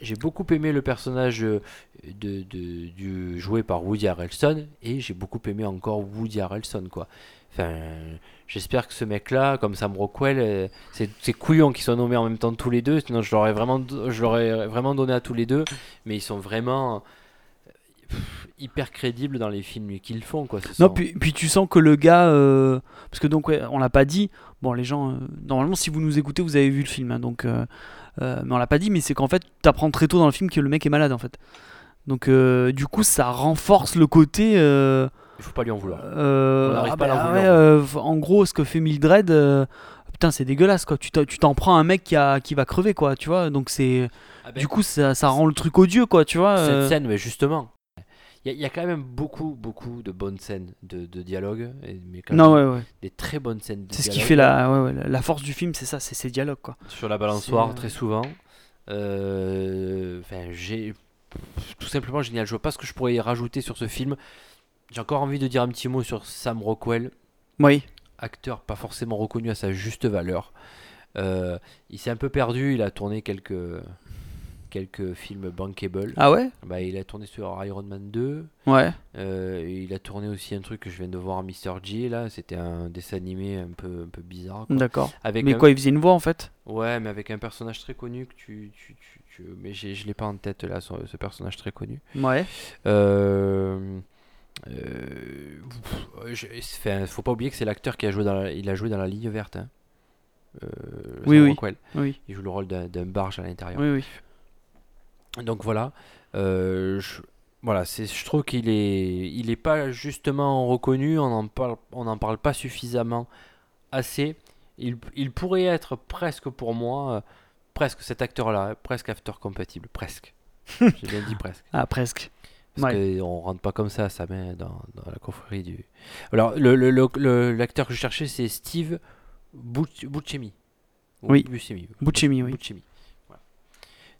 j'ai, beaucoup aimé le personnage euh, de, de- du joué par Woody Harrelson et j'ai beaucoup aimé encore Woody Harrelson, quoi. Enfin, j'espère que ce mec-là, comme Sam Rockwell, euh, c'est, c'est couillon qu'ils soient nommés en même temps tous les deux. Sinon, je l'aurais vraiment, je l'aurais vraiment donné à tous les deux. Mais ils sont vraiment pff, hyper crédibles dans les films qu'ils font, quoi. Non, sont- puis, puis tu sens que le gars. euh, parce que donc, ouais, on l'a pas dit. Bon, les gens. euh, normalement, si vous nous écoutez, vous avez vu le film. hein, donc, euh, euh, mais on l'a pas dit, mais c'est qu'en fait, tu apprends très tôt dans le film que le mec est malade, en fait. Donc, euh, du coup, ça renforce le côté. euh, Il faut pas lui en vouloir. euh, On ah pas à bah ouais, vouloir. en gros, ce que fait Mildred. Putain, c'est dégueulasse quoi. Tu t'en tu t'en prends un mec qui, a, qui va crever quoi, tu vois. Donc c'est. Ah ben, Du coup, ça, ça rend le truc odieux quoi, tu vois. cette scène, mais justement, il y, a- il y a quand même beaucoup, beaucoup de bonnes scènes de, de dialogue, et- mais quand Non, même ouais, ouais. des très bonnes scènes de C'est ce qui fait la, ouais, ouais, la- la force du film, c'est ça, c'est ces dialogues quoi. sur la balançoire C'est, euh, très souvent. Euh, Enfin, j'ai tout simplement génial. Je vois pas ce que je pourrais y rajouter sur ce film. J'ai encore envie de dire un petit mot sur Sam Rockwell, Oui. acteur pas forcément reconnu à sa juste valeur. Euh, il s'est un peu perdu. Il a tourné quelques quelques films bankable. Ah ouais? Bah, il a tourné sur Iron Man 2. Ouais. Euh, il a tourné aussi un truc que je viens de voir, Mr. G. Là, c'était un dessin animé un peu, un peu bizarre. D'accord. Avec Mais un- quoi, il faisait une voix en fait? Ouais, mais avec un personnage très connu que tu, tu, tu, tu- mais je l'ai pas en tête là, ce, ce personnage très connu. Ouais. Euh, euh, pff, je- enfin, faut pas oublier que c'est l'acteur qui a joué dans la, il a joué dans la ligne verte. hein. Euh, Oui, oui. Oui. Il joue le rôle d'un barge à l'intérieur. Oui, oui. Donc voilà, euh, je, voilà, c'est, je trouve qu'il est, il est pas justement reconnu, on en parle, on n'en parle pas suffisamment assez. Il, il pourrait être presque pour moi, euh, presque cet acteur-là, presque acteur compatible, presque. <laughs> J'ai bien dit presque. Ah, presque. Parce Ouais. qu'on rentre pas comme ça, ça met dans, dans la confrérie du. Alors, le, le- l'acteur que je cherchais, c'est Steve Buscemi. Ou Oui. Buscemi. Buscemi, oui. Buscemi. Voilà.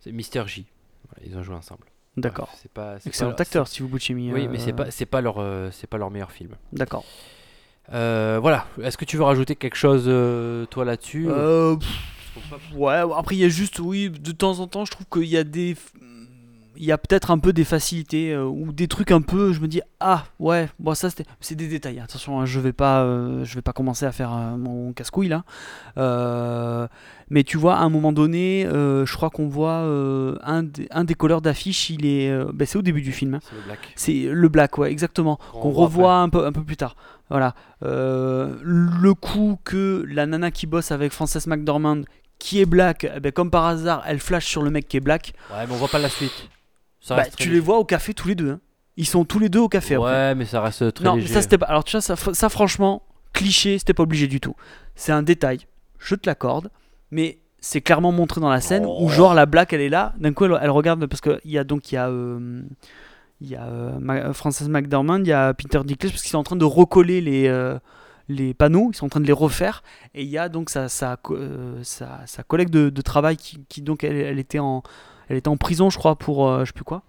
C'est Mister J. Ils ont joué ensemble. D'accord. C'est pas, Excellent leur- acteur, Steve Buscemi. Oui, euh, mais c'est pas, c'est pas leur, euh, c'est pas leur meilleur film. D'accord. Euh, voilà. Est-ce que tu veux rajouter quelque chose, euh, toi, là-dessus Euh, ouais, après il y a juste, oui, de temps en temps, je trouve qu'il y a des, il y a peut-être un peu des facilités euh, ou des trucs un peu, je me dis ah ouais, bon ça c'était, c'est des détails. Attention, hein, je vais pas, euh, je vais pas commencer à faire euh, mon casse-couille là. Euh, mais tu vois, à un moment donné, je crois qu'on voit un, des, un des couleurs d'affiche, il est, ben, c'est au début du film. hein. C'est le black. C'est le black, ouais, exactement. Qu'on revoit un peu, un peu plus tard. Voilà. Le coup que la nana qui bosse avec Frances McDormand, qui est black, eh ben, comme par hasard, elle flash sur le mec qui est black. Ouais, mais on voit pas la suite. Ça Bah, tu les vois au café tous les deux. hein. Ils sont tous les deux au café. après. Ouais, mais ça reste très non, léger. ça c'était pas. Alors tu vois, ça, ça franchement, cliché, c'était pas obligé du tout. C'est un détail. Je te l'accorde, mais c'est clairement montré dans la scène Oh. où genre la black elle est là. D'un coup, elle, elle regarde parce que il y a donc il y a euh, il y a euh, Ma- Frances McDormand, il y a Peter Dinklage parce qu'ils sont en train de recoller les euh, les panneaux, ils sont en train de les refaire et il y a donc sa euh, sa, sa collègue de, de travail qui, qui, donc elle, elle était en elle était en prison je crois pour euh, je sais plus quoi.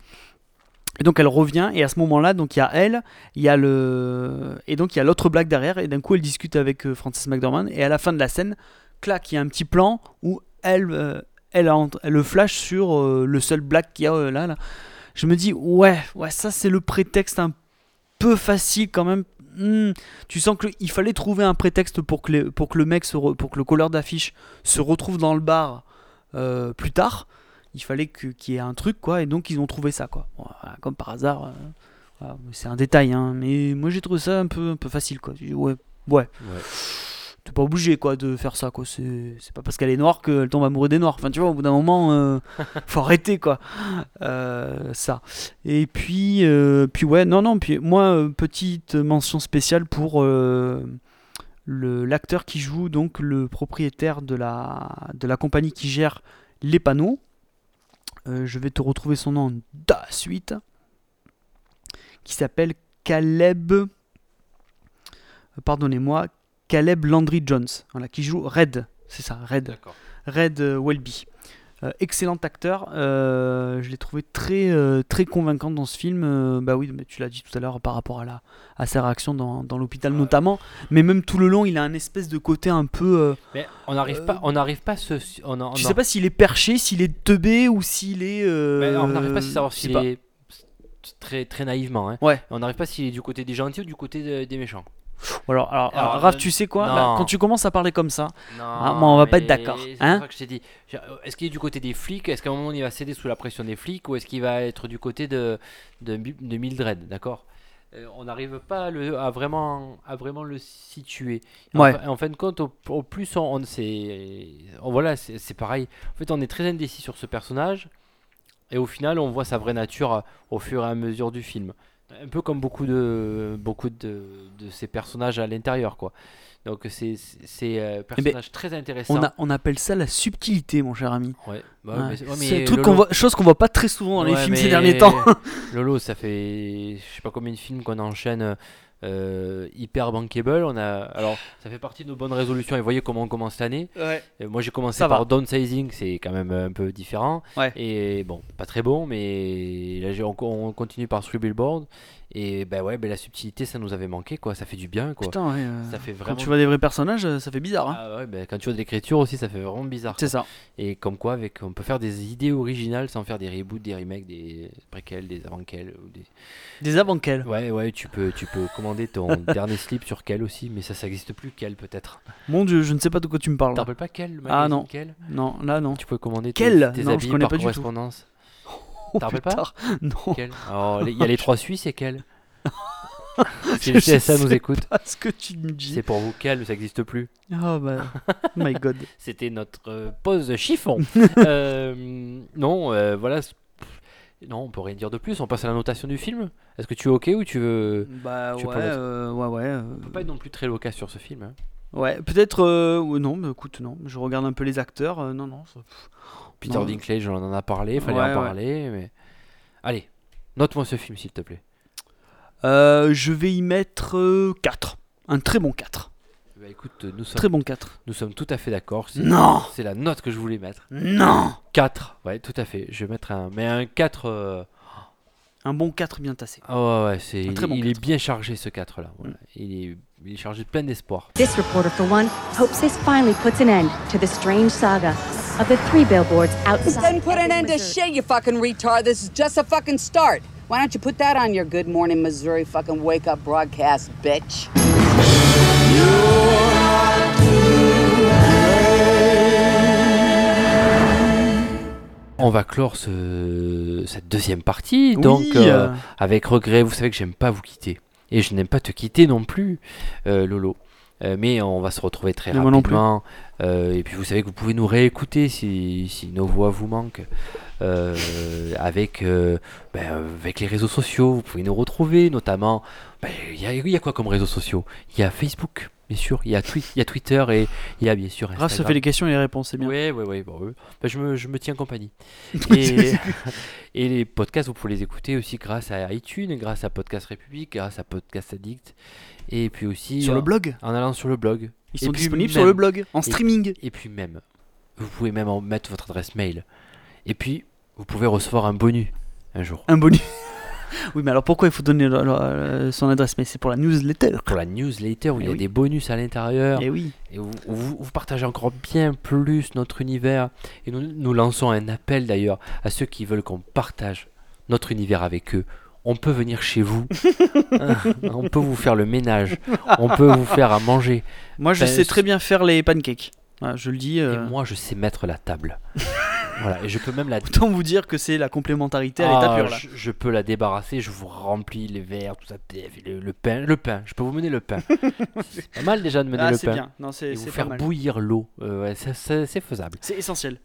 Et donc elle revient et à ce moment-là donc il y a elle, il y a le et donc il y a l'autre blague derrière et d'un coup elle discute avec euh, Frances McDormand et à la fin de la scène clac, il y a un petit plan où elle, euh, elle, le flash sur euh, le seul black qu'il y a là, là. Je me dis, ouais, ouais, ça c'est le prétexte un peu facile quand même. Hmm, tu sens qu'il fallait trouver un prétexte pour que, pour que le mec, pour que le colleur d'affiche se retrouve dans le bar plus tard. Il fallait que- qu'il y ait un truc, quoi, et donc ils ont trouvé ça, quoi. Voilà, comme par hasard. euh, voilà, c'est un détail, hein, mais moi j'ai trouvé ça un peu, un peu facile, quoi. Dit, Ouais, ouais. T'es pas obligé, quoi, de faire ça, quoi. C'est c'est pas parce qu'elle est noire qu'elle tombe amoureuse des noirs. Enfin, tu vois, au bout d'un moment, euh, <laughs> faut arrêter, quoi. Euh, ça. Et puis, euh, puis ouais, non, non. Puis moi, petite mention spéciale pour le l'acteur qui joue donc le propriétaire de la de la compagnie qui gère les panneaux. Euh, je vais te retrouver son nom de la suite. Qui s'appelle Caleb. euh, Pardonnez-moi, Caleb Landry Jones, voilà, qui joue Red, c'est ça, Red. Red euh, Welby. Euh, excellent acteur, euh, je l'ai trouvé très, euh, très convaincant dans ce film. bah oui, mais tu l'as dit tout à l'heure par rapport à, la, à sa réaction dans, dans l'hôpital notamment, mais même tout le long, il a un espèce de côté un peu. Mais on n'arrive pas, on n'arrive pas. On, on tu a- sais pas s'il est perché, s'il est teubé ou s'il est. Mais on n'arrive pas à savoir s'il pas. est très très naïvement. Hein. Ouais. On n'arrive pas s'il est du côté des gentils ou du côté de- des méchants. Alors, alors, alors, Alors, Raph, euh, tu sais quoi? Là, Quand tu commences à parler comme ça, Non, ah, moi, on va pas être d'accord. C'est Hein? pour ça que je t'ai dit. J'ai- Est-ce qu'il est du côté des flics? Est-ce qu'à un moment il va céder sous la pression des flics? Ou est-ce qu'il va être du côté de de, Mi- de Mildred D'accord? Euh, on n'arrive pas à, le- à vraiment à vraiment le situer. En Ouais. fin- En, fin de compte, au, au plus on, on voilà, c'est pareil. En fait, on est très indécis sur ce personnage et au final, on voit sa vraie nature euh, au fur et à mesure du film. Un peu comme beaucoup de beaucoup de, de ces personnages à l'intérieur, quoi. Donc c'est c'est euh, Eh ben, personnage très intéressant. on, a- on appelle ça la subtilité, mon cher ami. Ouais, bah Ouais. c'est- ouais, C'est mais un truc Lolo- qu'on voit, chose qu'on voit pas très souvent dans les films ces derniers temps. <laughs> Lolo, ça fait je sais pas combien de films qu'on enchaîne euh, hyper bankable. On a alors ça fait partie de nos bonnes résolutions et voyez comment on commence l'année. Ouais. Euh, Moi j'ai commencé Ça va. par downsizing, c'est quand même un peu différent. Ouais. Et bon, pas très bon, mais là j'ai- on, on continue par Three Billboard. Et ben ouais, ben la subtilité ça nous avait manqué quoi, ça fait du bien quoi. Putain, ouais, euh, ça fait Quand tu vois des vrais personnages, euh, ça fait bizarre. hein. ah ouais, ben, quand tu vois de l'écriture aussi, ça fait vraiment bizarre. C'est ça. Et comme quoi, avec, on peut faire des idées originales sans faire des reboots, des remakes, des préquels, des avant-quels. Ou des... Des avant-quels. Ouais, ouais, tu peux, tu peux commander ton <laughs> dernier slip sur quel aussi, mais ça, ça existe plus. Quel peut-être. Mon dieu, je ne sais pas de quoi tu me parles. Là. rappelles pas quel Ah non. Quel Non, là non. Tu peux commander tes, Quel tes Non, je habits connais par pas correspondance. <laughs> Oh, T'en rappelles pas <laughs> Non. Les- Il y a les trois Suisses et quel? <laughs> Si le CSA nous écoute, pas <laughs> ce que tu me dis. c'est pour vous quel, ça existe plus. Oh bah, my god. <laughs> C'était notre euh, pause chiffon. Euh, non, euh, voilà. Non, on peut rien dire de plus. On passe à la notation du film. Est-ce que tu es ok ou tu veux Bah Tu ouais, ouais, ouais. On peut pas être non plus très loquace sur ce film. hein. Ouais, peut-être. non, mais écoute, non. Je regarde un peu les acteurs. non, non. ça- Peter non. Dinklage, on en a parlé, fallait Ouais, en ouais. parler. Mais allez, note-moi ce film s'il te plaît. Euh, je vais y mettre 4. Un très bon 4. Bah, écoute, nous sommes, Très bon 4. nous sommes tout à fait d'accord. C'est- Non C'est la note que je voulais mettre. Non 4. Ouais, tout à fait. Je vais mettre un. Mais un 4. euh, Un bon 4 bien tassé. Ah ouais, ouais, c'est, Un il, très bon il est 4. bien chargé ce 4 là. Voilà. Il, est, il est chargé de plein d'espoir. This reporter, for one, hopes this finally puts an end to the strange saga of the three billboards outside. doesn't put an end to shit, you fucking retard? This is just a fucking start. Why don't you put that on your Good Morning Missouri fucking wake up broadcast, bitch? On va clore ce- cette deuxième partie, Oui, donc euh. euh, avec regret. Vous savez que j'aime pas vous quitter et je n'aime pas te quitter non plus, euh, Lolo. Euh, mais on va se retrouver très Mais rapidement. Euh, et puis vous savez que vous pouvez nous réécouter si, si nos voix vous manquent. euh, avec, ben, avec les réseaux sociaux, vous pouvez nous retrouver, notamment. ben, Il y, a, il y a quoi comme réseaux sociaux? Il y a Facebook, bien sûr, il y, a y Twitter et il y a bien sûr Instagram. Raph, ça fait les questions et les réponses, c'est bien. Oui, oui, oui. Bon. Ben, je, me, je me tiens compagnie. <laughs> et, <laughs> et les podcasts, vous pouvez les écouter aussi grâce à iTunes, grâce à Podcast République, grâce à Podcast Addict. Et puis aussi. Sur le euh, blog En allant sur le blog. Ils Et sont disponibles même- sur le blog, en et- streaming. Et puis même, vous pouvez même en mettre votre adresse mail. Et puis, vous pouvez recevoir un bonus un jour. Un bonus. <laughs> Oui, mais alors pourquoi il faut donner le- le- le- son adresse Mais c'est pour la newsletter. Pour la newsletter où il y a Eh oui. des bonus à l'intérieur. Et oui. Et où, où vous, vous partagez encore bien plus notre univers. Et nous, nous lançons un appel d'ailleurs à ceux qui veulent qu'on partage notre univers avec eux. On peut venir chez vous. Hein, on peut vous faire le ménage. On peut vous faire à manger. Moi, je Ben, sais très bien faire les pancakes. Voilà, je le dis. Et euh, moi, je sais mettre la table. voilà. Et je peux même la <laughs> Autant vous dire que c'est la complémentarité à Ah, l'état pur là. je, je peux la débarrasser, je vous remplis les verres, tout ça, le, le pain, le pain, je peux vous mener le pain. c'est pas mal déjà de mener Ah, le c'est pain. bien. Non, c'est- Et vous faire mal. bouillir l'eau, Euh, ouais, c'est faisable. C'est essentiel.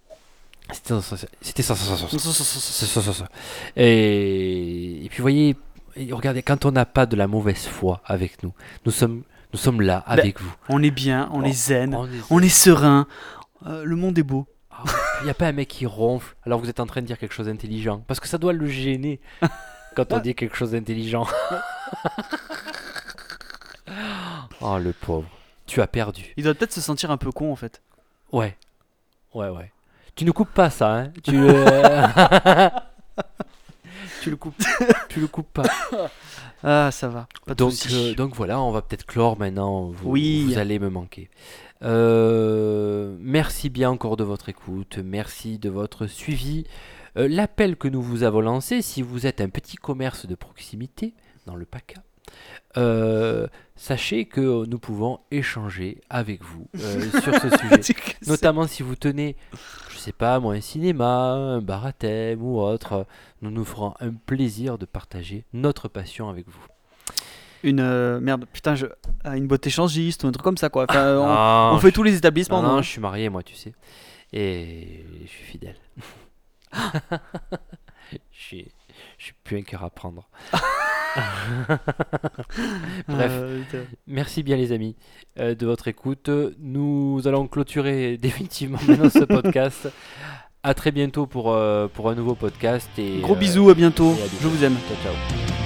C'était ça, ça, ça, ça. Et, puis, voyez, regardez, quand on n'a pas de la mauvaise foi avec nous, nous sommes, nous sommes là ben, avec vous. On est bien, on, est, oh, zen, on est serein, euh, le monde est beau. Ah Il n'y a pas un mec qui ronfle alors vous êtes en train de dire quelque chose d'intelligent. Parce que ça doit le gêner <laughs> quand on dit quelque chose d'intelligent. <laughs> oh, le pauvre. Tu as perdu. Il doit peut-être se sentir un peu con en fait. Ouais. Ouais, ouais. Tu ne coupes pas ça, hein Tu, euh, <laughs> tu le coupes. tu le coupes pas. Ah, ça va. Pas de donc, soucis. euh, donc voilà, on va peut-être clore maintenant. Vous, Oui. vous allez me manquer. Euh, merci bien encore de votre écoute. Merci de votre suivi. Euh, L'appel que nous vous avons lancé, si vous êtes un petit commerce de proximité dans le PACA, euh, sachez que nous pouvons échanger avec vous euh, sur ce sujet. <laughs> Notamment si vous tenez, je sais pas moi, un cinéma, un bar à thème ou autre, nous nous ferons un plaisir de partager notre passion avec vous. Une euh, merde, putain, je... ah, une boîte échangiste ou un truc comme ça quoi. Enfin, euh, on, Non, on fait je- tous les établissements. Non, non, non je suis marié moi, tu sais. Et je suis fidèle. <laughs> <laughs> je, suis, je suis plus un cœur à prendre. <laughs> Bref, Euh, putain. merci bien les amis euh, de votre écoute. Nous allons clôturer <laughs> définitivement maintenant ce podcast. À très bientôt pour, euh, pour un nouveau podcast. Et, Gros euh, bisous, à bientôt. et à Je vous aime. Ciao, ciao.